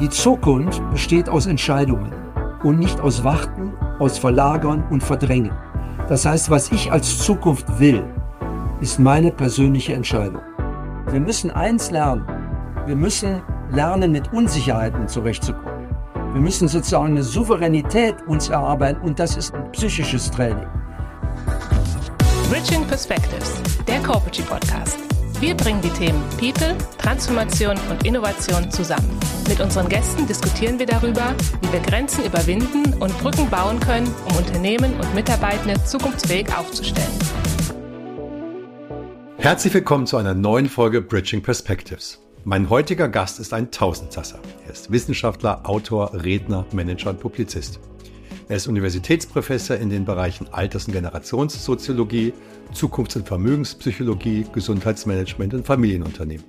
Die Zukunft besteht aus Entscheidungen und nicht aus Warten, aus Verlagern und Verdrängen. Das heißt, was ich als Zukunft will, ist meine persönliche Entscheidung. Wir müssen eins lernen. Wir müssen lernen, mit Unsicherheiten zurechtzukommen. Wir müssen sozusagen eine Souveränität uns erarbeiten und das ist ein psychisches Training. Bridging Perspectives, der Corporate Podcast. Wir bringen die Themen People, Transformation und Innovation zusammen. Mit unseren Gästen diskutieren wir darüber, wie wir Grenzen überwinden und Brücken bauen können, um Unternehmen und Mitarbeitende zukunftsfähig aufzustellen. Herzlich willkommen zu einer neuen Folge Bridging Perspectives. Mein heutiger Gast ist ein Tausendsasser. Er ist Wissenschaftler, Autor, Redner, Manager und Publizist. Er ist Universitätsprofessor in den Bereichen Alters- und Generationssoziologie, Zukunfts- und Vermögenspsychologie, Gesundheitsmanagement und Familienunternehmen.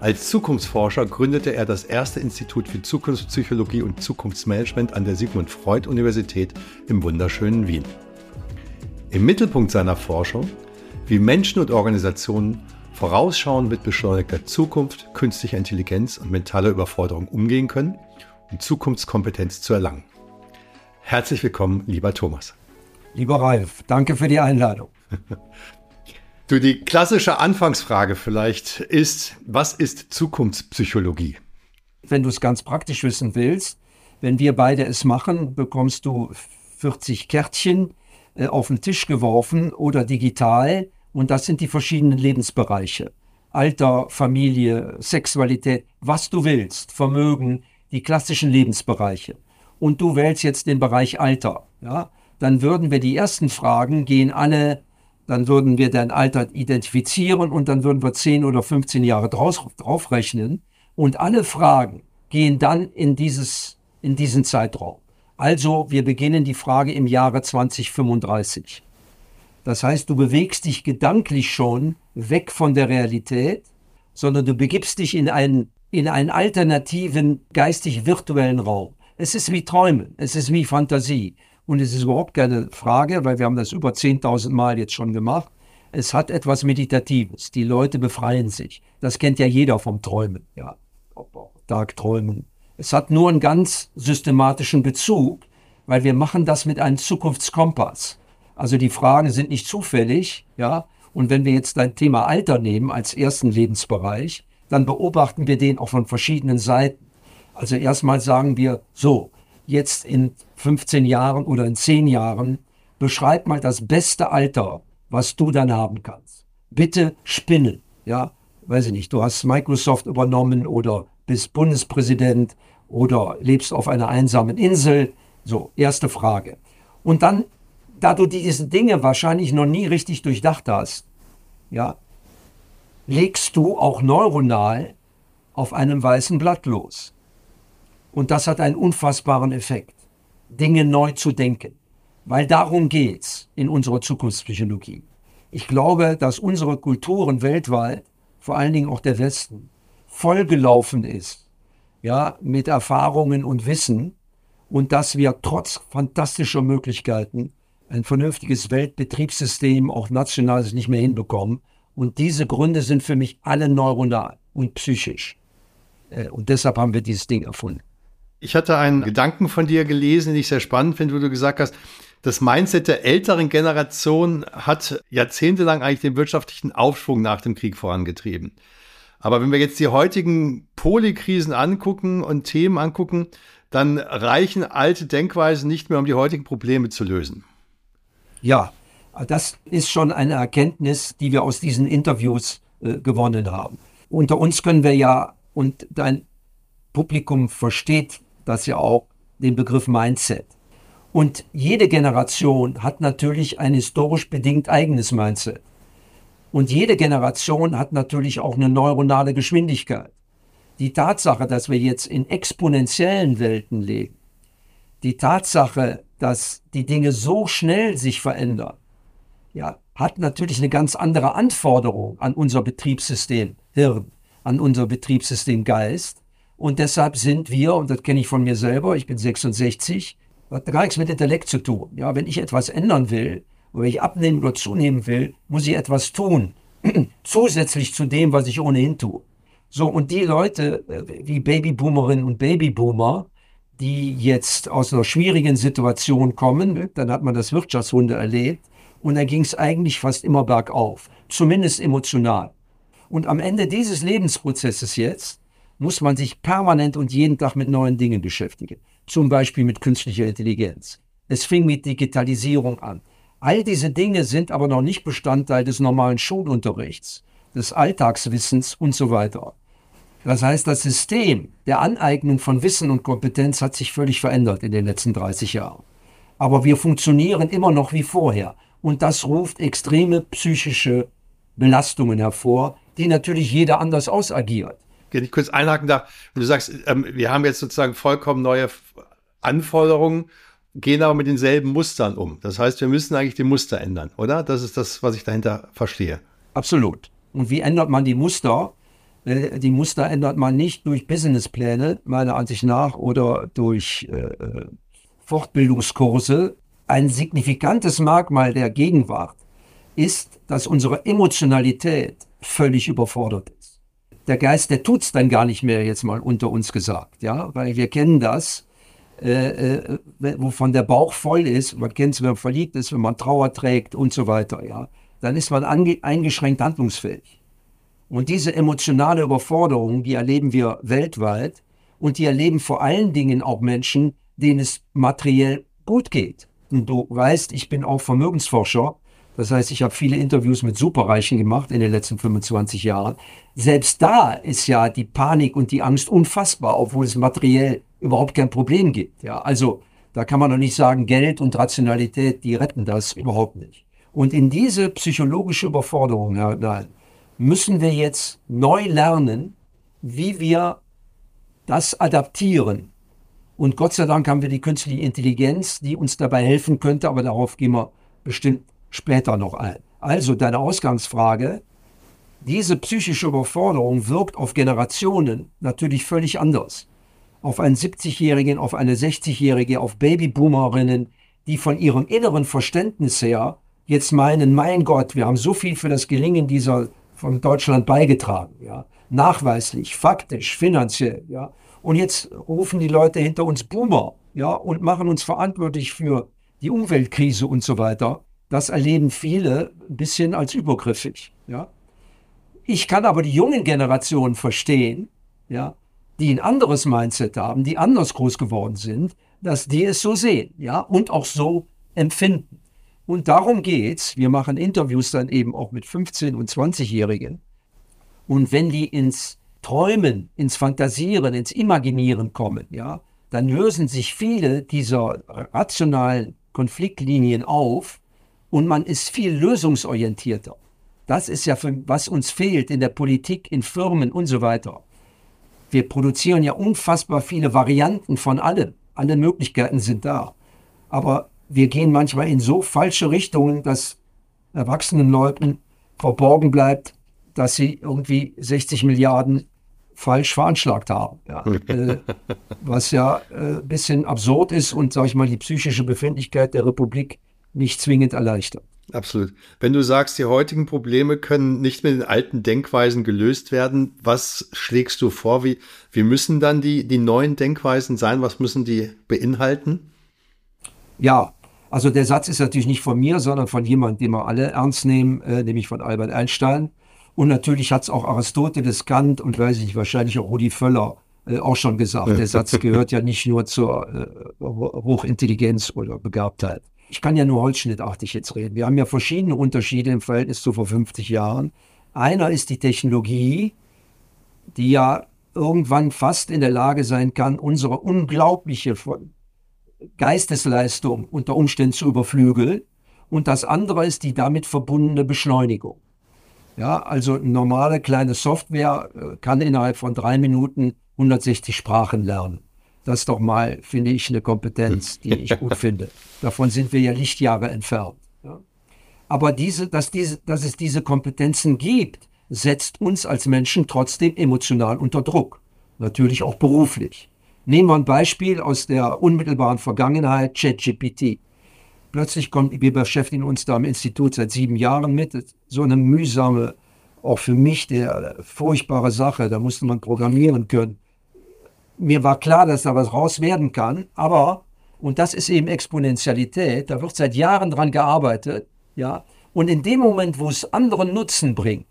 Als Zukunftsforscher gründete er das erste Institut für Zukunftspsychologie und Zukunftsmanagement an der Sigmund Freud Universität im wunderschönen Wien. Im Mittelpunkt seiner Forschung, wie Menschen und Organisationen vorausschauend mit beschleunigter Zukunft, künstlicher Intelligenz und mentaler Überforderung umgehen können, um Zukunftskompetenz zu erlangen. Herzlich willkommen, lieber Thomas. Lieber Ralf, danke für die Einladung. Du, die klassische Anfangsfrage vielleicht ist, was ist Zukunftspsychologie? Wenn du es ganz praktisch wissen willst, wenn wir beide es machen, bekommst du 40 Kärtchen äh, auf den Tisch geworfen oder digital und das sind die verschiedenen Lebensbereiche. Alter, Familie, Sexualität, was du willst, Vermögen, die klassischen Lebensbereiche und du wählst jetzt den Bereich Alter, ja, dann würden wir die ersten Fragen gehen alle, dann würden wir dein Alter identifizieren und dann würden wir 10 oder 15 Jahre draus, draufrechnen und alle Fragen gehen dann in dieses, in diesen Zeitraum. Also wir beginnen die Frage im Jahre 2035. Das heißt, du bewegst dich gedanklich schon weg von der Realität, sondern du begibst dich in einen, in einen alternativen geistig virtuellen Raum. Es ist wie Träumen, es ist wie Fantasie. Und es ist überhaupt keine Frage, weil wir haben das über 10.000 Mal jetzt schon gemacht. Es hat etwas Meditatives. Die Leute befreien sich. Das kennt ja jeder vom Träumen, ja. Tagträumen. Es hat nur einen ganz systematischen Bezug, weil wir machen das mit einem Zukunftskompass. Also die Fragen sind nicht zufällig, ja. Und wenn wir jetzt dein Thema Alter nehmen als ersten Lebensbereich, dann beobachten wir den auch von verschiedenen Seiten. Also erstmal sagen wir, so, jetzt in 15 Jahren oder in 10 Jahren, beschreib mal das beste Alter, was du dann haben kannst. Bitte spinnen, ja, weiß ich nicht, du hast Microsoft übernommen oder bist Bundespräsident oder lebst auf einer einsamen Insel. So, erste Frage. Und dann, da du diese Dinge wahrscheinlich noch nie richtig durchdacht hast, ja, legst du auch neuronal auf einem weißen Blatt los. Und das hat einen unfassbaren Effekt, Dinge neu zu denken. Weil darum geht's in unserer Zukunftspsychologie. Ich glaube, dass unsere Kulturen weltweit, vor allen Dingen auch der Westen, vollgelaufen ist, ja, mit Erfahrungen und Wissen und dass wir trotz fantastischer Möglichkeiten ein vernünftiges Weltbetriebssystem auch national nicht mehr hinbekommen. Und diese Gründe sind für mich alle neuronal und psychisch. Äh, und deshalb haben wir dieses Ding erfunden. Ich hatte einen Gedanken von dir gelesen, den ich sehr spannend finde, wo du gesagt hast, das Mindset der älteren Generation hat jahrzehntelang eigentlich den wirtschaftlichen Aufschwung nach dem Krieg vorangetrieben. Aber wenn wir jetzt die heutigen Polykrisen angucken und Themen angucken, dann reichen alte Denkweisen nicht mehr, um die heutigen Probleme zu lösen. Ja, das ist schon eine Erkenntnis, die wir aus diesen Interviews äh, gewonnen haben. Unter uns können wir ja, und dein Publikum versteht das ja auch den Begriff Mindset. Und jede Generation hat natürlich ein historisch bedingt eigenes Mindset. Und jede Generation hat natürlich auch eine neuronale Geschwindigkeit. Die Tatsache, dass wir jetzt in exponentiellen Welten leben, die Tatsache, dass die Dinge so schnell sich verändern, ja, hat natürlich eine ganz andere Anforderung an unser Betriebssystem Hirn, an unser Betriebssystem Geist und deshalb sind wir, und das kenne ich von mir selber, ich bin 66, hat gar nichts mit Intellekt zu tun. Ja, wenn ich etwas ändern will, oder wenn ich abnehmen oder zunehmen will, muss ich etwas tun. Zusätzlich zu dem, was ich ohnehin tue. So, und die Leute äh, wie Babyboomerinnen und Babyboomer, die jetzt aus einer schwierigen Situation kommen, dann hat man das Wirtschaftswunder erlebt und dann ging es eigentlich fast immer bergauf, zumindest emotional. Und am Ende dieses Lebensprozesses jetzt muss man sich permanent und jeden Tag mit neuen Dingen beschäftigen, zum Beispiel mit künstlicher Intelligenz. Es fing mit Digitalisierung an. All diese Dinge sind aber noch nicht Bestandteil des normalen Schulunterrichts, des Alltagswissens und so weiter. Das heißt, das System der Aneignung von Wissen und Kompetenz hat sich völlig verändert in den letzten 30 Jahren. Aber wir funktionieren immer noch wie vorher. Und das ruft extreme psychische Belastungen hervor, die natürlich jeder anders ausagiert. Wenn ich kurz einhaken darf, wenn du sagst, ähm, wir haben jetzt sozusagen vollkommen neue Anforderungen, gehen aber mit denselben Mustern um. Das heißt, wir müssen eigentlich die Muster ändern, oder? Das ist das, was ich dahinter verstehe. Absolut. Und wie ändert man die Muster? Äh, die Muster ändert man nicht durch Businesspläne, meiner Ansicht nach, oder durch äh, äh, Fortbildungskurse. Ein signifikantes Merkmal der Gegenwart ist, dass unsere Emotionalität völlig überfordert ist. Der Geist, der tut's dann gar nicht mehr, jetzt mal unter uns gesagt, ja, weil wir kennen das, äh, äh, wovon der Bauch voll ist, man kennt es, wenn man verliebt ist, wenn man Trauer trägt und so weiter, ja, dann ist man eingeschränkt handlungsfähig. Und diese emotionale Überforderung, die erleben wir weltweit und die erleben vor allen Dingen auch Menschen, denen es materiell gut geht. Und du weißt, ich bin auch Vermögensforscher. Das heißt, ich habe viele Interviews mit Superreichen gemacht in den letzten 25 Jahren. Selbst da ist ja die Panik und die Angst unfassbar, obwohl es materiell überhaupt kein Problem gibt. Ja, also da kann man doch nicht sagen, Geld und Rationalität, die retten das überhaupt nicht. Und in diese psychologische Überforderung hinein müssen wir jetzt neu lernen, wie wir das adaptieren. Und Gott sei Dank haben wir die künstliche Intelligenz, die uns dabei helfen könnte, aber darauf gehen wir bestimmt später noch ein. Also deine Ausgangsfrage, diese psychische Überforderung wirkt auf Generationen natürlich völlig anders. Auf einen 70-Jährigen, auf eine 60-Jährige, auf Babyboomerinnen, die von ihrem inneren Verständnis her jetzt meinen, mein Gott, wir haben so viel für das Gelingen dieser von Deutschland beigetragen, ja, nachweislich, faktisch, finanziell, ja. Und jetzt rufen die Leute hinter uns Boomer, ja, und machen uns verantwortlich für die Umweltkrise und so weiter. Das erleben viele ein bisschen als übergriffig, ja. Ich kann aber die jungen Generationen verstehen, ja, die ein anderes Mindset haben, die anders groß geworden sind, dass die es so sehen, ja, und auch so empfinden. Und darum geht's. Wir machen Interviews dann eben auch mit 15- und 20-Jährigen. Und wenn die ins Träumen, ins Fantasieren, ins Imaginieren kommen, ja, dann lösen sich viele dieser rationalen Konfliktlinien auf und man ist viel lösungsorientierter. Das ist ja, für, was uns fehlt in der Politik, in Firmen und so weiter. Wir produzieren ja unfassbar viele Varianten von allem. Alle Möglichkeiten sind da. Aber wir gehen manchmal in so falsche Richtungen, dass erwachsenen Leuten verborgen bleibt, dass sie irgendwie 60 Milliarden falsch veranschlagt haben. Ja. äh, was ja ein äh, bisschen absurd ist und, sage ich mal, die psychische Befindlichkeit der Republik nicht zwingend erleichtert. Absolut. Wenn du sagst, die heutigen Probleme können nicht mit den alten Denkweisen gelöst werden, was schlägst du vor? Wie, wie müssen dann die, die neuen Denkweisen sein? Was müssen die beinhalten? Ja, also der Satz ist natürlich nicht von mir, sondern von jemandem, den wir alle ernst nehmen, äh, nämlich von Albert Einstein. Und natürlich hat es auch Aristoteles, Kant und weiß ich wahrscheinlich auch Rudi Völler äh, auch schon gesagt. Der Satz gehört ja nicht nur zur äh, Hochintelligenz oder Begabtheit. Ich kann ja nur holzschnittartig jetzt reden. Wir haben ja verschiedene Unterschiede im Verhältnis zu vor 50 Jahren. Einer ist die Technologie, die ja irgendwann fast in der Lage sein kann, unsere unglaubliche Geistesleistung unter Umständen zu überflügeln. Und das andere ist die damit verbundene Beschleunigung. Ja, also normale kleine Software äh, kann innerhalb von drei Minuten 160 Sprachen lernen. Das ist doch mal, finde ich, eine Kompetenz, die ich gut finde. Davon sind wir ja Lichtjahre entfernt. Ja. Aber diese, dass, diese, dass es diese Kompetenzen gibt, setzt uns als Menschen trotzdem emotional unter Druck. Natürlich auch beruflich. Nehmen wir ein Beispiel aus der unmittelbaren Vergangenheit, ChatGPT. Plötzlich kommt, wir beschäftigen uns da im Institut seit sieben Jahren mit, so eine mühsame auch für mich der furchtbare Sache. Da musste man programmieren können. Mir war klar, dass da was raus werden kann, aber, und das ist eben Exponentialität, da wird seit Jahren dran gearbeitet, ja, und in dem Moment, wo es anderen Nutzen bringt,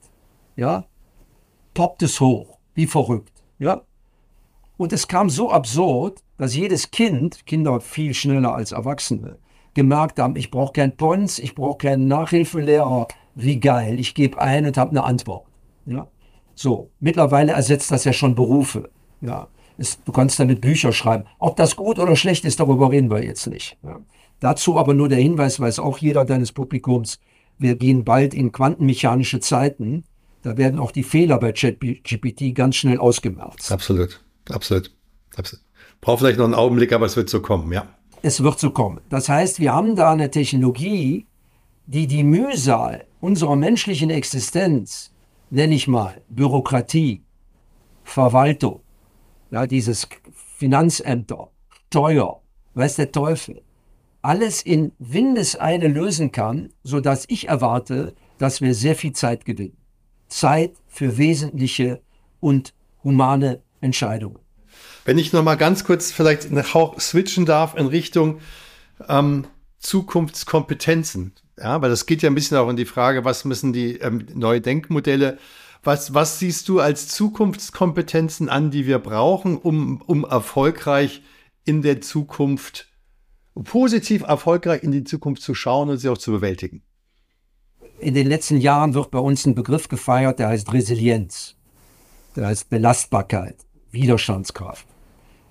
ja, poppt es hoch, wie verrückt, ja. Und es kam so absurd, dass jedes Kind, Kinder viel schneller als Erwachsene, gemerkt haben, ich brauche keinen Pons, ich brauche keinen Nachhilfelehrer, wie geil, ich gebe ein und habe eine Antwort. Ja? So, mittlerweile ersetzt das ja schon Berufe. Ja? Du kannst damit Bücher schreiben. Ob das gut oder schlecht ist, darüber reden wir jetzt nicht. Ja? Dazu aber nur der Hinweis, weiß auch jeder deines Publikums, wir gehen bald in quantenmechanische Zeiten. Da werden auch die Fehler bei ChatGPT ganz schnell ausgemerzt. Absolut, absolut, absolut. Braucht vielleicht noch einen Augenblick, aber es wird so kommen, ja. Es wird so kommen. Das heißt, wir haben da eine Technologie, die die Mühsal unserer menschlichen Existenz, nenne ich mal, Bürokratie, Verwaltung, ja, dieses Finanzämter, Steuer, weiß der Teufel, alles in Windeseile lösen kann, sodass ich erwarte, dass wir sehr viel Zeit gewinnen. Zeit für wesentliche und humane Entscheidungen. Wenn ich noch mal ganz kurz vielleicht switchen darf in Richtung ähm, Zukunftskompetenzen. Ja, weil das geht ja ein bisschen auch in die Frage, was müssen die ähm, neue Denkmodelle, was, was siehst du als Zukunftskompetenzen an, die wir brauchen, um, um erfolgreich in der Zukunft, positiv erfolgreich in die Zukunft zu schauen und sie auch zu bewältigen? In den letzten Jahren wird bei uns ein Begriff gefeiert, der heißt Resilienz, der heißt Belastbarkeit, Widerstandskraft.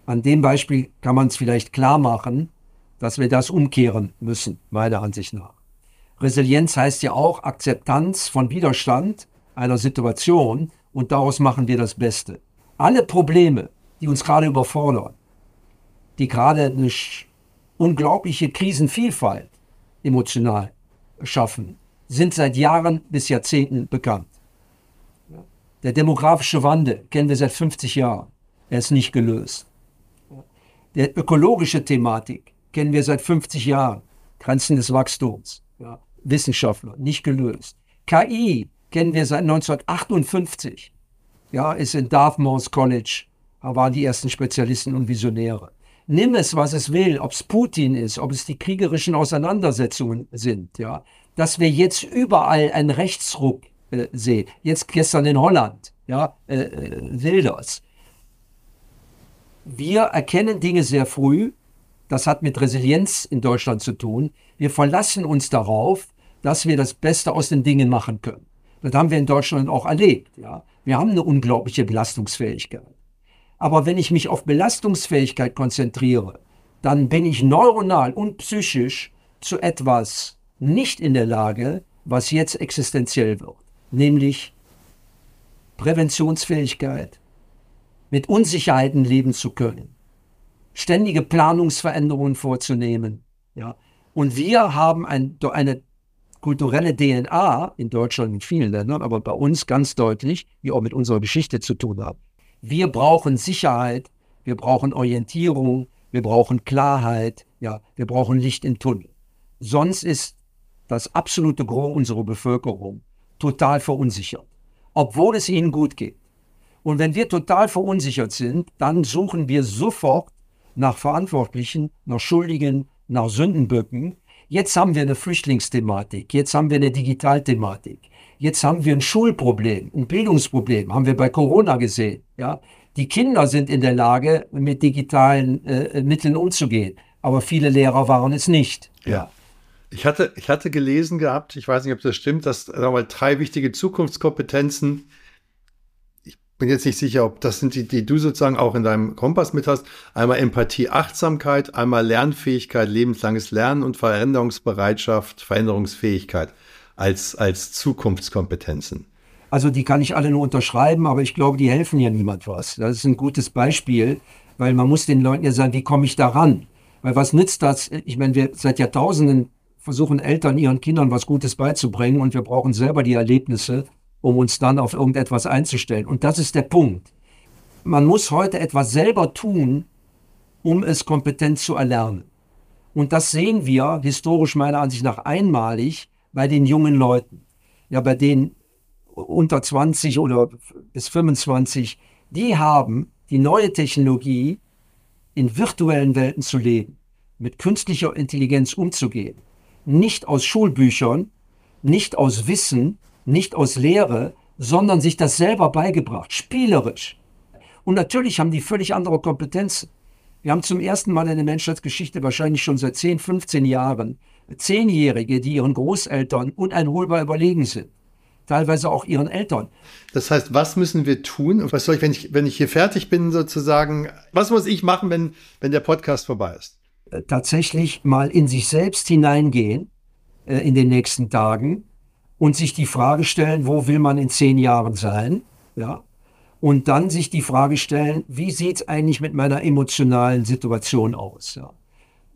An dem Beispiel kann man es vielleicht klar machen, dass wir das umkehren müssen, meiner Ansicht nach. Resilienz heißt ja auch Akzeptanz von Widerstand einer Situation und daraus machen wir das Beste. Alle Probleme, die uns gerade überfordern, die gerade eine unglaubliche Krisenvielfalt emotional schaffen, sind seit Jahren bis Jahrzehnten bekannt. Der demografische Wandel kennen wir seit 50 Jahren. Er ist nicht gelöst. Der ökologische Thematik kennen wir seit 50 Jahren. Grenzen des Wachstums. Wissenschaftler, nicht gelöst. KI kennen wir seit 1958. Ja, ist in Dartmouth College, da waren die ersten Spezialisten und Visionäre. Nimm es, was es will, ob es Putin ist, ob es die kriegerischen Auseinandersetzungen sind, ja. Dass wir jetzt überall einen Rechtsruck äh, sehen. Jetzt gestern in Holland, ja, äh, äh, Wilders. Wir erkennen Dinge sehr früh, das hat mit Resilienz in Deutschland zu tun. Wir verlassen uns darauf, dass wir das Beste aus den Dingen machen können. Das haben wir in Deutschland auch erlebt. Ja. Wir haben eine unglaubliche Belastungsfähigkeit. Aber wenn ich mich auf Belastungsfähigkeit konzentriere, dann bin ich neuronal und psychisch zu etwas nicht in der Lage, was jetzt existenziell wird, nämlich Präventionsfähigkeit, mit Unsicherheiten leben zu können, ständige Planungsveränderungen vorzunehmen. Ja. Und wir haben ein, eine kulturelle DNA in Deutschland in vielen Ländern, aber bei uns ganz deutlich, die auch mit unserer Geschichte zu tun haben. Wir brauchen Sicherheit, wir brauchen Orientierung, wir brauchen Klarheit, ja, wir brauchen Licht im Tunnel. Sonst ist das absolute Gros unserer Bevölkerung total verunsichert, obwohl es ihnen gut geht. Und wenn wir total verunsichert sind, dann suchen wir sofort nach Verantwortlichen, nach Schuldigen, nach Sündenböcken. Jetzt haben wir eine Flüchtlingsthematik, jetzt haben wir eine Digitalthematik, jetzt haben wir ein Schulproblem, ein Bildungsproblem, haben wir bei Corona gesehen. Ja? Die Kinder sind in der Lage, mit digitalen äh, Mitteln umzugehen, aber viele Lehrer waren es nicht. Ja. Ich hatte, ich hatte gelesen gehabt, ich weiß nicht, ob das stimmt, dass mal drei wichtige Zukunftskompetenzen bin jetzt nicht sicher, ob das sind die, die du sozusagen auch in deinem Kompass mit hast. Einmal Empathie, Achtsamkeit, einmal Lernfähigkeit, lebenslanges Lernen und Veränderungsbereitschaft, Veränderungsfähigkeit als, als Zukunftskompetenzen. Also die kann ich alle nur unterschreiben, aber ich glaube, die helfen ja niemand was. Das ist ein gutes Beispiel, weil man muss den Leuten ja sagen, wie komme ich da ran? Weil was nützt das? Ich meine, wir seit Jahrtausenden versuchen Eltern ihren Kindern was Gutes beizubringen und wir brauchen selber die Erlebnisse um uns dann auf irgendetwas einzustellen. Und das ist der Punkt. Man muss heute etwas selber tun, um es kompetent zu erlernen. Und das sehen wir historisch meiner Ansicht nach einmalig bei den jungen Leuten. Ja, bei den unter 20 oder bis 25, die haben die neue Technologie in virtuellen Welten zu leben, mit künstlicher Intelligenz umzugehen. Nicht aus Schulbüchern, nicht aus Wissen, nicht aus Lehre, sondern sich das selber beigebracht, spielerisch. Und natürlich haben die völlig andere Kompetenzen. Wir haben zum ersten Mal in der Menschheitsgeschichte wahrscheinlich schon seit 10, 15 Jahren Zehnjährige, die ihren Großeltern uneinholbar überlegen sind. Teilweise auch ihren Eltern. Das heißt, was müssen wir tun? Was soll ich, wenn ich, wenn ich hier fertig bin, sozusagen, was muss ich machen, wenn, wenn der Podcast vorbei ist? Äh, tatsächlich mal in sich selbst hineingehen äh, in den nächsten Tagen und sich die Frage stellen, wo will man in zehn Jahren sein? Ja. Und dann sich die Frage stellen, wie sieht es eigentlich mit meiner emotionalen Situation aus? Ja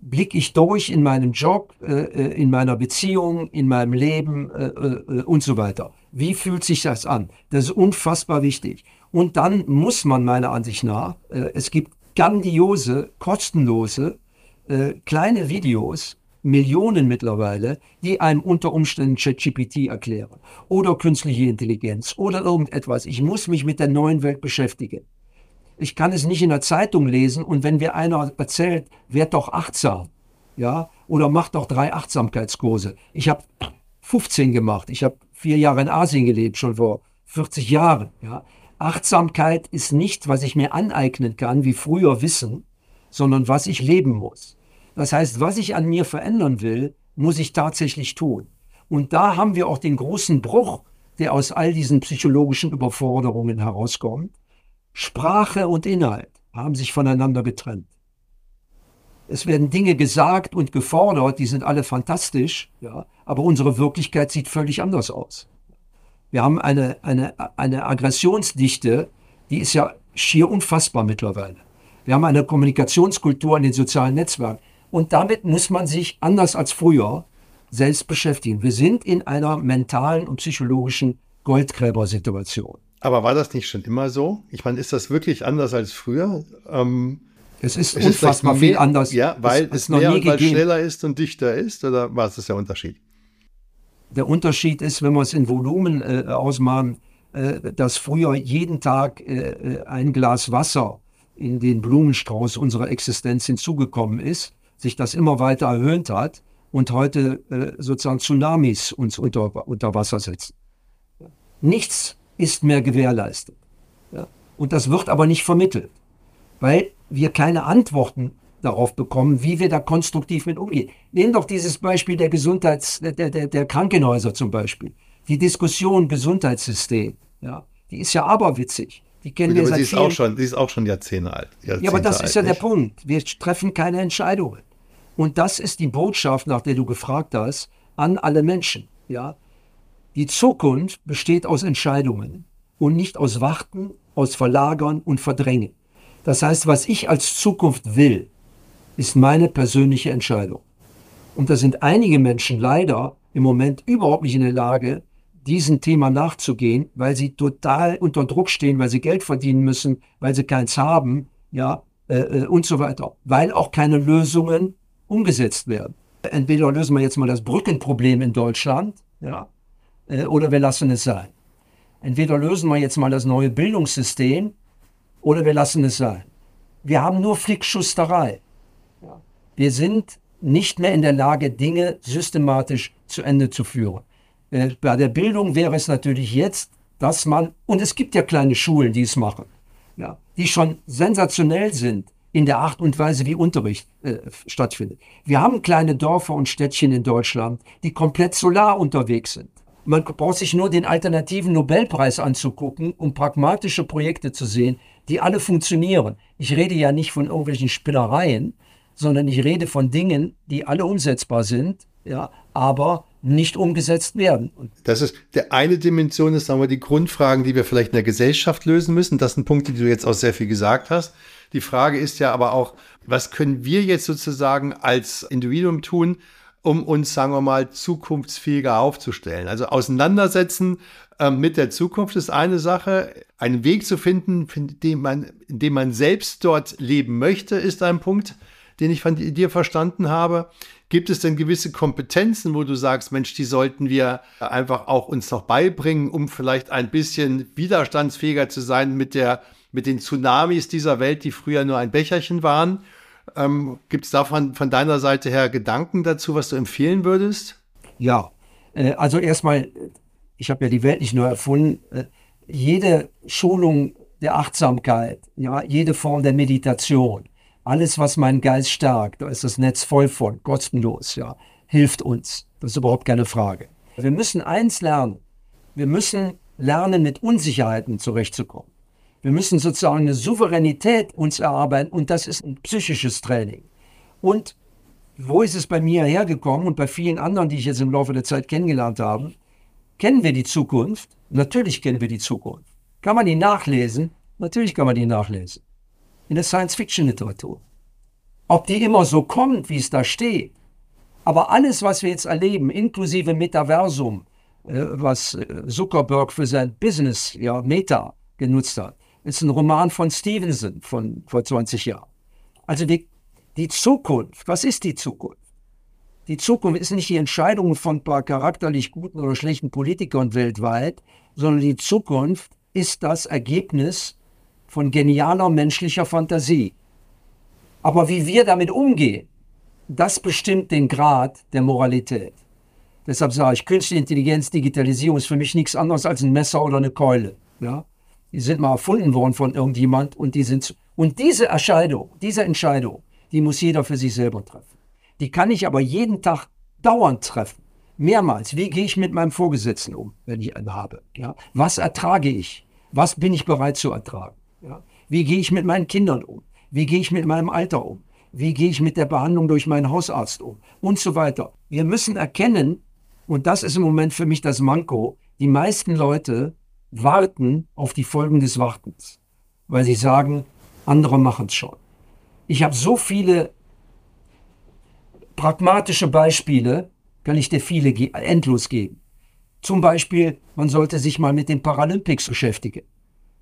blicke ich durch in meinem Job, äh, äh, in meiner Beziehung, in meinem Leben äh, äh, und so weiter. Wie fühlt sich das an? Das ist unfassbar wichtig. Und dann muss man meiner Ansicht nach, äh, es gibt grandiose, kostenlose, äh, kleine Videos, Millionen mittlerweile, die einem unter Umständen ChatGPT erklären oder künstliche Intelligenz oder irgendetwas. Ich muss mich mit der neuen Welt beschäftigen. Ich kann es nicht in der Zeitung lesen und wenn mir einer erzählt, werd doch achtsam, ja, oder mach doch drei Achtsamkeitskurse. Ich habe 15 gemacht. Ich habe vier Jahre in Asien gelebt, schon vor 40 Jahren. Ja. Achtsamkeit ist nicht, was ich mir aneignen kann, wie früher Wissen, sondern was ich leben muss. Das heißt, was ich an mir verändern will, muss ich tatsächlich tun. Und da haben wir auch den großen Bruch, der aus all diesen psychologischen Überforderungen herauskommt. Sprache und Inhalt haben sich voneinander getrennt. Es werden Dinge gesagt und gefordert, die sind alle fantastisch, ja, aber unsere Wirklichkeit sieht völlig anders aus. Wir haben eine, eine, eine Aggressionsdichte, die ist ja schier unfassbar mittlerweile. Wir haben eine Kommunikationskultur in den sozialen Netzwerken. Und damit muss man sich anders als früher selbst beschäftigen. Wir sind in einer mentalen und psychologischen Goldgräbersituation. Aber war das nicht schon immer so? Ich meine, ist das wirklich anders als früher? Ähm, es ist unfassbar mehr, viel anders. Ja, weil es, es noch mehr, nie weil schneller ist und dichter ist? Oder was ist der Unterschied? Der Unterschied ist, wenn wir es in Volumen äh, ausmachen, äh, dass früher jeden Tag äh, äh ein Glas Wasser in den Blumenstrauß unserer Existenz hinzugekommen ist, sich das immer weiter erhöht hat und heute äh, sozusagen Tsunamis uns unter, unter Wasser setzen. Nichts ist mehr gewährleistet. Ja? Und das wird aber nicht vermittelt, weil wir keine Antworten darauf bekommen, wie wir da konstruktiv mit umgehen. Nehmen doch dieses Beispiel der Gesundheits-, der, der, der Krankenhäuser zum Beispiel. Die Diskussion Gesundheitssystem, ja, die ist ja aberwitzig. Die kennen Gut, wir ist auch schon, die ist auch schon Jahrzehnte alt. Jahrzehnte ja, aber das ist ja nicht? der Punkt. Wir treffen keine Entscheidungen. Und das ist die Botschaft, nach der du gefragt hast, an alle Menschen. Ja, die Zukunft besteht aus Entscheidungen und nicht aus Warten, aus Verlagern und Verdrängen. Das heißt, was ich als Zukunft will, ist meine persönliche Entscheidung. Und da sind einige Menschen leider im Moment überhaupt nicht in der Lage, diesem Thema nachzugehen, weil sie total unter Druck stehen, weil sie Geld verdienen müssen, weil sie keins haben, ja, äh, äh und so weiter, weil auch keine Lösungen umgesetzt werden. Entweder lösen wir jetzt mal das Brückenproblem in Deutschland, ja, äh, oder wir lassen es sein. Entweder lösen wir jetzt mal das neue Bildungssystem oder wir lassen es sein. Wir haben nur Flickschusterei. Wir sind nicht mehr in der Lage, Dinge systematisch zu Ende zu führen. Bei der Bildung wäre es natürlich jetzt, dass man, und es gibt ja kleine Schulen, die es machen, ja, die schon sensationell sind in der Art und Weise, wie Unterricht äh, stattfindet. Wir haben kleine Dörfer und Städtchen in Deutschland, die komplett solar unterwegs sind. Man braucht sich nur den alternativen Nobelpreis anzugucken, um pragmatische Projekte zu sehen, die alle funktionieren. Ich rede ja nicht von irgendwelchen Spinnereien, sondern ich rede von Dingen, die alle umsetzbar sind, ja, aber nicht umgesetzt werden. Das ist der eine Dimension ist, sagen wir, die Grundfragen, die wir vielleicht in der Gesellschaft lösen müssen. Das sind Punkte, die du jetzt auch sehr viel gesagt hast. Die Frage ist ja aber auch, was können wir jetzt sozusagen als Individuum tun, um uns, sagen wir mal, zukunftsfähiger aufzustellen. Also auseinandersetzen äh, mit der Zukunft ist eine Sache. Einen Weg zu finden, in man, in dem man selbst dort leben möchte, ist ein Punkt, den ich von dir verstanden habe. Gibt es denn gewisse Kompetenzen, wo du sagst, Mensch, die sollten wir einfach auch uns noch beibringen, um vielleicht ein bisschen widerstandsfähiger zu sein mit der, mit den Tsunamis dieser Welt, die früher nur ein Becherchen waren? Ähm, Gibt es davon von deiner Seite her Gedanken dazu, was du empfehlen würdest? Ja, äh, also erstmal, ich habe ja die Welt nicht nur erfunden. Äh, jede Schulung der Achtsamkeit, ja, jede Form der Meditation, alles, was meinen Geist stärkt, da ist das Netz voll von, kostenlos, ja, hilft uns. Das ist überhaupt keine Frage. Wir müssen eins lernen. Wir müssen lernen, mit Unsicherheiten zurechtzukommen. Wir müssen sozusagen eine Souveränität uns erarbeiten und das ist ein psychisches Training. Und wo ist es bei mir hergekommen und bei vielen anderen, die ich jetzt im Laufe der Zeit kennengelernt habe? Kennen wir die Zukunft? Natürlich kennen wir die Zukunft. Kann man die nachlesen? Natürlich kann man die nachlesen. In der Science-Fiction-Literatur. Ob die immer so kommt, wie es da steht. Aber alles, was wir jetzt erleben, inklusive Metaversum, äh, was äh, Zuckerberg für sein Business, ja, Meta, genutzt hat, ist ein Roman von Stevenson von vor 20 Jahren. Also die, die Zukunft, was ist die Zukunft? Die Zukunft ist nicht die Entscheidung von ein paar charakterlich guten oder schlechten Politikern weltweit, sondern die Zukunft ist das Ergebnis von genialer menschlicher Fantasie. Aber wie wir damit umgehen, das bestimmt den Grad der Moralität. Deshalb sage ich, künstliche Intelligenz, Digitalisierung ist für mich nichts anderes als ein Messer oder eine Keule. Ja? Die sind mal erfunden worden von irgendjemand und die sind. Und diese Entscheidung, diese Entscheidung, die muss jeder für sich selber treffen. Die kann ich aber jeden Tag dauernd treffen. Mehrmals. Wie gehe ich mit meinem Vorgesetzten um, wenn ich einen habe? Ja? Was ertrage ich? Was bin ich bereit zu ertragen? Ja? Wie gehe ich mit meinen Kindern um? Wie gehe ich mit meinem Alter um? Wie gehe ich mit der Behandlung durch meinen Hausarzt um? Und so weiter. Wir müssen erkennen, und das ist im Moment für mich das Manko, die meisten Leute warten auf die Folgen des Wartens, weil sie sagen, andere machen es schon. Ich habe so viele pragmatische Beispiele, kann ich dir viele endlos geben. Zum Beispiel, man sollte sich mal mit den Paralympics beschäftigen.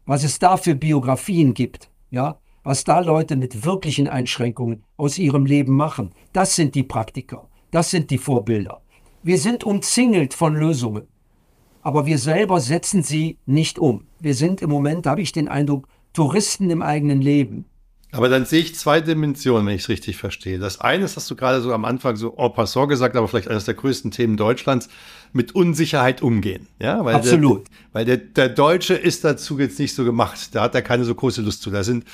Was es da für Biografien gibt, ja, was da Leute mit wirklichen Einschränkungen aus ihrem Leben machen. Das sind die Praktiker, das sind die Vorbilder. Wir sind umzingelt von Lösungen, aber wir selber setzen sie nicht um. Wir sind im Moment, habe ich den Eindruck, Touristen im eigenen Leben. Aber dann sehe ich zwei Dimensionen, wenn ich es richtig verstehe. Das eine ist, hast du gerade so am Anfang so en passant gesagt, aber vielleicht eines der größten Themen Deutschlands, mit Unsicherheit umgehen. Ja, weil Absolut. Der, weil der, der Deutsche ist dazu jetzt nicht so gemacht. Da hat er keine so große Lust zu. Da sind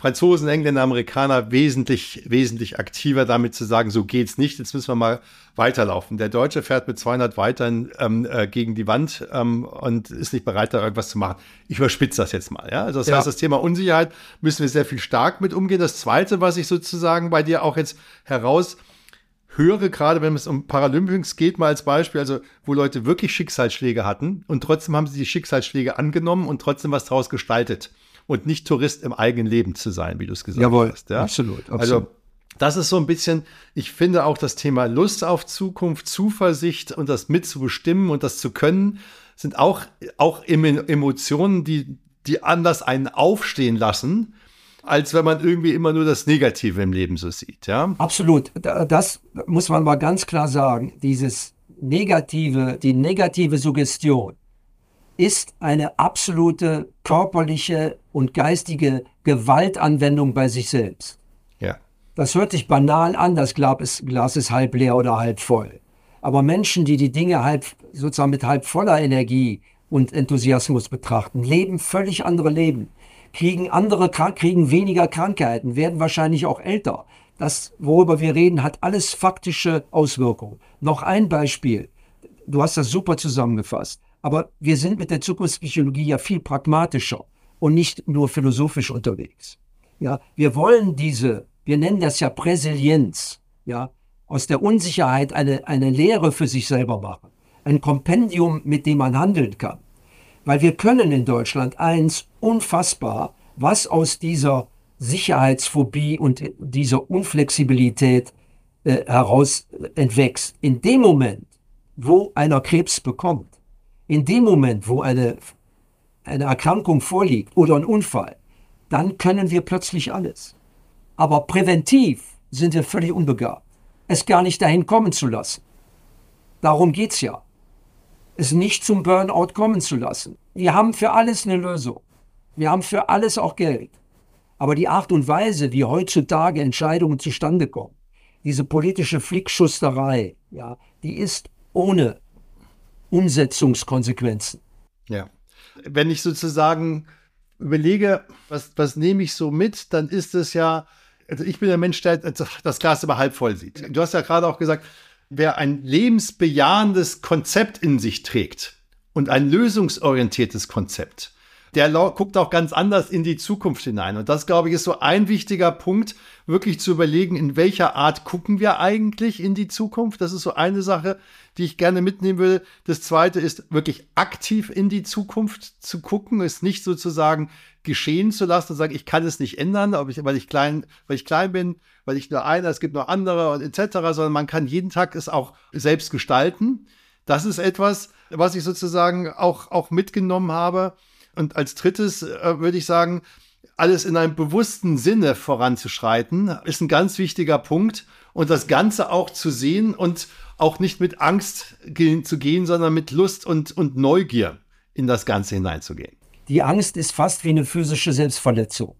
Franzosen, Engländer, Amerikaner wesentlich, wesentlich aktiver damit zu sagen, so geht's nicht, jetzt müssen wir mal weiterlaufen. Der Deutsche fährt mit 200 weitern ähm, äh, gegen die Wand ähm, und ist nicht bereit, da irgendwas zu machen. Ich überspitze das jetzt mal. Ja? Also das ja. heißt, das Thema Unsicherheit müssen wir sehr viel stark mit umgehen. Das Zweite, was ich sozusagen bei dir auch jetzt heraus höre, gerade wenn es um Paralympics geht, mal als Beispiel, also wo Leute wirklich Schicksalsschläge hatten und trotzdem haben sie die Schicksalsschläge angenommen und trotzdem was daraus gestaltet und nicht Tourist im eigenen Leben zu sein, wie du es gesagt Jawohl, hast. Ja? Absolut, absolut. Also das ist so ein bisschen, ich finde auch das Thema Lust auf Zukunft, Zuversicht und das mitzubestimmen und das zu können, sind auch, auch Emotionen, die, die anders einen aufstehen lassen, als wenn man irgendwie immer nur das Negative im Leben so sieht, ja? Absolut. Das muss man mal ganz klar sagen. Dieses negative, die negative Suggestion, ist eine absolute körperliche und geistige Gewaltanwendung bei sich selbst. Ja. Das hört sich banal an, das Glas ist halb leer oder halb voll. Aber Menschen, die die Dinge halb, sozusagen mit halb voller Energie und Enthusiasmus betrachten, leben völlig andere Leben, kriegen andere, kriegen weniger Krankheiten, werden wahrscheinlich auch älter. Das, worüber wir reden, hat alles faktische Auswirkungen. Noch ein Beispiel. Du hast das super zusammengefasst. Aber wir sind mit der Zukunftspsychologie ja viel pragmatischer und nicht nur philosophisch unterwegs. Ja, wir wollen diese, wir nennen das ja Präsilienz, ja, aus der Unsicherheit eine, eine Lehre für sich selber machen. Ein Kompendium, mit dem man handeln kann. Weil wir können in Deutschland eins unfassbar, was aus dieser Sicherheitsphobie und dieser Unflexibilität äh, heraus entwächst. In dem Moment, wo einer Krebs bekommt, in dem Moment, wo eine, eine Erkrankung vorliegt oder ein Unfall, dann können wir plötzlich alles. Aber präventiv sind wir völlig unbegabt. es gar nicht dahin kommen zu lassen. Darum geht's ja. Es nicht zum Burnout kommen zu lassen. Wir haben für alles eine Lösung. Wir haben für alles auch Geld. Aber die Art und Weise, wie heutzutage Entscheidungen zustande kommen, diese politische Flickschusterei, ja, die ist ohne Umsetzungskonsequenzen. Ja. Wenn ich sozusagen überlege, was, was nehme ich so mit, dann ist es ja, also ich bin der Mensch, der das Glas immer halb voll sieht. Du hast ja gerade auch gesagt, wer ein lebensbejahendes Konzept in sich trägt und ein lösungsorientiertes Konzept, der guckt auch ganz anders in die Zukunft hinein. Und das, glaube ich, ist so ein wichtiger Punkt, wirklich zu überlegen, in welcher Art gucken wir eigentlich in die Zukunft. Das ist so eine Sache, die ich gerne mitnehmen würde. Das zweite ist wirklich aktiv in die Zukunft zu gucken, es nicht sozusagen geschehen zu lassen und sagen, ich kann es nicht ändern, ich, weil ich klein, weil ich klein bin, weil ich nur einer, es gibt noch andere und etc., sondern man kann jeden Tag es auch selbst gestalten. Das ist etwas, was ich sozusagen auch, auch mitgenommen habe. Und als drittes äh, würde ich sagen, alles in einem bewussten Sinne voranzuschreiten, ist ein ganz wichtiger Punkt. Und das Ganze auch zu sehen und auch nicht mit Angst gehen, zu gehen, sondern mit Lust und, und Neugier in das Ganze hineinzugehen. Die Angst ist fast wie eine physische Selbstverletzung.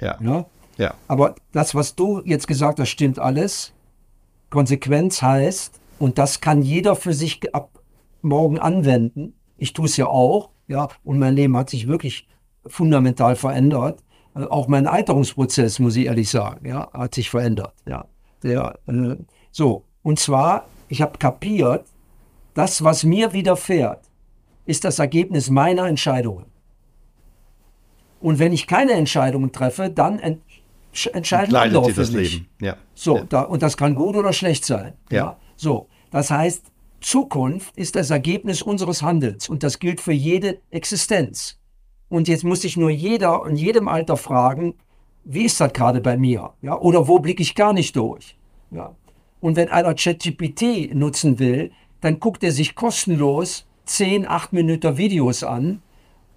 Ja. ja? ja. Aber das, was du jetzt gesagt hast, stimmt alles. Konsequenz heißt, und das kann jeder für sich ab morgen anwenden. Ich tue es ja auch. Ja, und mein Leben hat sich wirklich fundamental verändert. Äh, auch mein Alterungsprozess, muss ich ehrlich sagen, ja, hat sich verändert. Ja, der, äh, so. Und zwar, ich habe kapiert, das, was mir widerfährt, ist das Ergebnis meiner Entscheidungen. Und wenn ich keine Entscheidungen treffe, dann ent entscheiden andere für das mich. Leben. Ja. So, ja. Da, und das kann gut oder schlecht sein. Ja. ja. So, das heißt, Zukunft ist das Ergebnis unseres Handelns und das gilt für jede Existenz. Und jetzt muss sich nur jeder in jedem Alter fragen, wie ist das gerade bei mir? Ja, oder wo blicke ich gar nicht durch? Ja. Und wenn einer ChatGPT nutzen will, dann guckt er sich kostenlos 10, 8 Minuten Videos an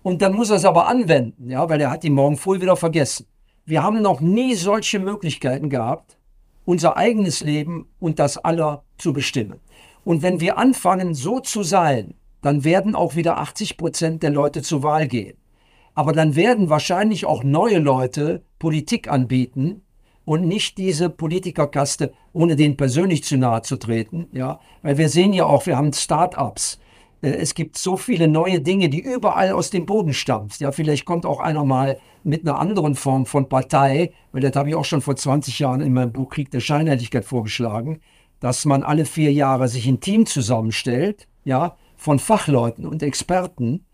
und dann muss er es aber anwenden, ja, weil er hat die morgen früh wieder vergessen. Wir haben noch nie solche Möglichkeiten gehabt, unser eigenes Leben und das aller zu bestimmen. Und wenn wir anfangen, so zu sein, dann werden auch wieder 80 Prozent der Leute zur Wahl gehen. Aber dann werden wahrscheinlich auch neue Leute Politik anbieten und nicht diese Politikerkaste, ohne denen persönlich zu nahe zu treten. Ja, weil wir sehen ja auch, wir haben Start-ups. Äh, es gibt so viele neue Dinge, die überall aus dem Boden stammen. Ja, vielleicht kommt auch einer mal mit einer anderen Form von Partei, weil das habe ich auch schon vor 20 Jahren in meinem Buch Krieg der Scheinheiligkeit vorgeschlagen dass man alle vier Jahre sich ein Team zusammenstellt, ja, von Fachleuten und Experten,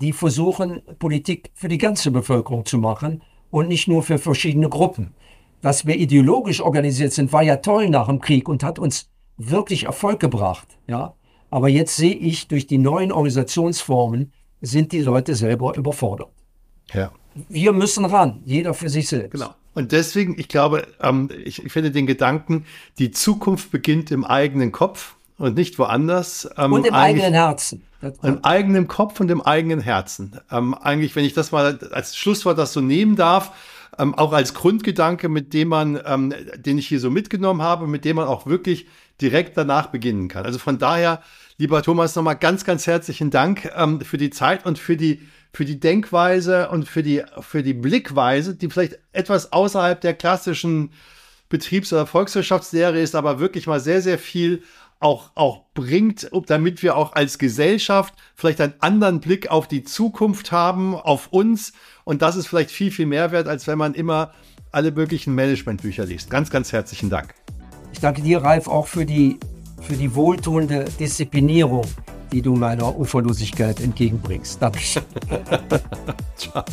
die versuchen, Politik für die ganze Bevölkerung zu machen und nicht nur für verschiedene Gruppen. Dass wir ideologisch organisiert sind, war ja toll nach dem Krieg und hat uns wirklich Erfolg gebracht, ja. Aber jetzt sehe ich, durch die neuen Organisationsformen sind die Leute selber überfordert. Ja. Wir müssen ran, jeder für sich selbst. Genau. Und deswegen, ich glaube, ähm, ich, ich, finde den Gedanken, die Zukunft beginnt im eigenen Kopf und nicht woanders. Ähm, und im eigenen Herzen. Im eigenen Kopf und im eigenen Herzen. Ähm, eigentlich, wenn ich das mal als Schlusswort das so nehmen darf, ähm, auch als Grundgedanke, mit dem man, ähm, den ich hier so mitgenommen habe, mit dem man auch wirklich direkt danach beginnen kann. Also von daher, lieber Thomas, nochmal ganz, ganz herzlichen Dank ähm, für die Zeit und für die für die Denkweise und für die, für die Blickweise, die vielleicht etwas außerhalb der klassischen Betriebs- oder Volkswirtschaftslehre ist, aber wirklich mal sehr, sehr viel auch, auch bringt, damit wir auch als Gesellschaft vielleicht einen anderen Blick auf die Zukunft haben, auf uns. Und das ist vielleicht viel, viel mehr wert, als wenn man immer alle möglichen Managementbücher liest. Ganz, ganz herzlichen Dank. Ich danke dir, Ralf, auch für die, für die wohltuende Disziplinierung die du meiner Uferlosigkeit entgegenbringst. Dankeschön. Ciao.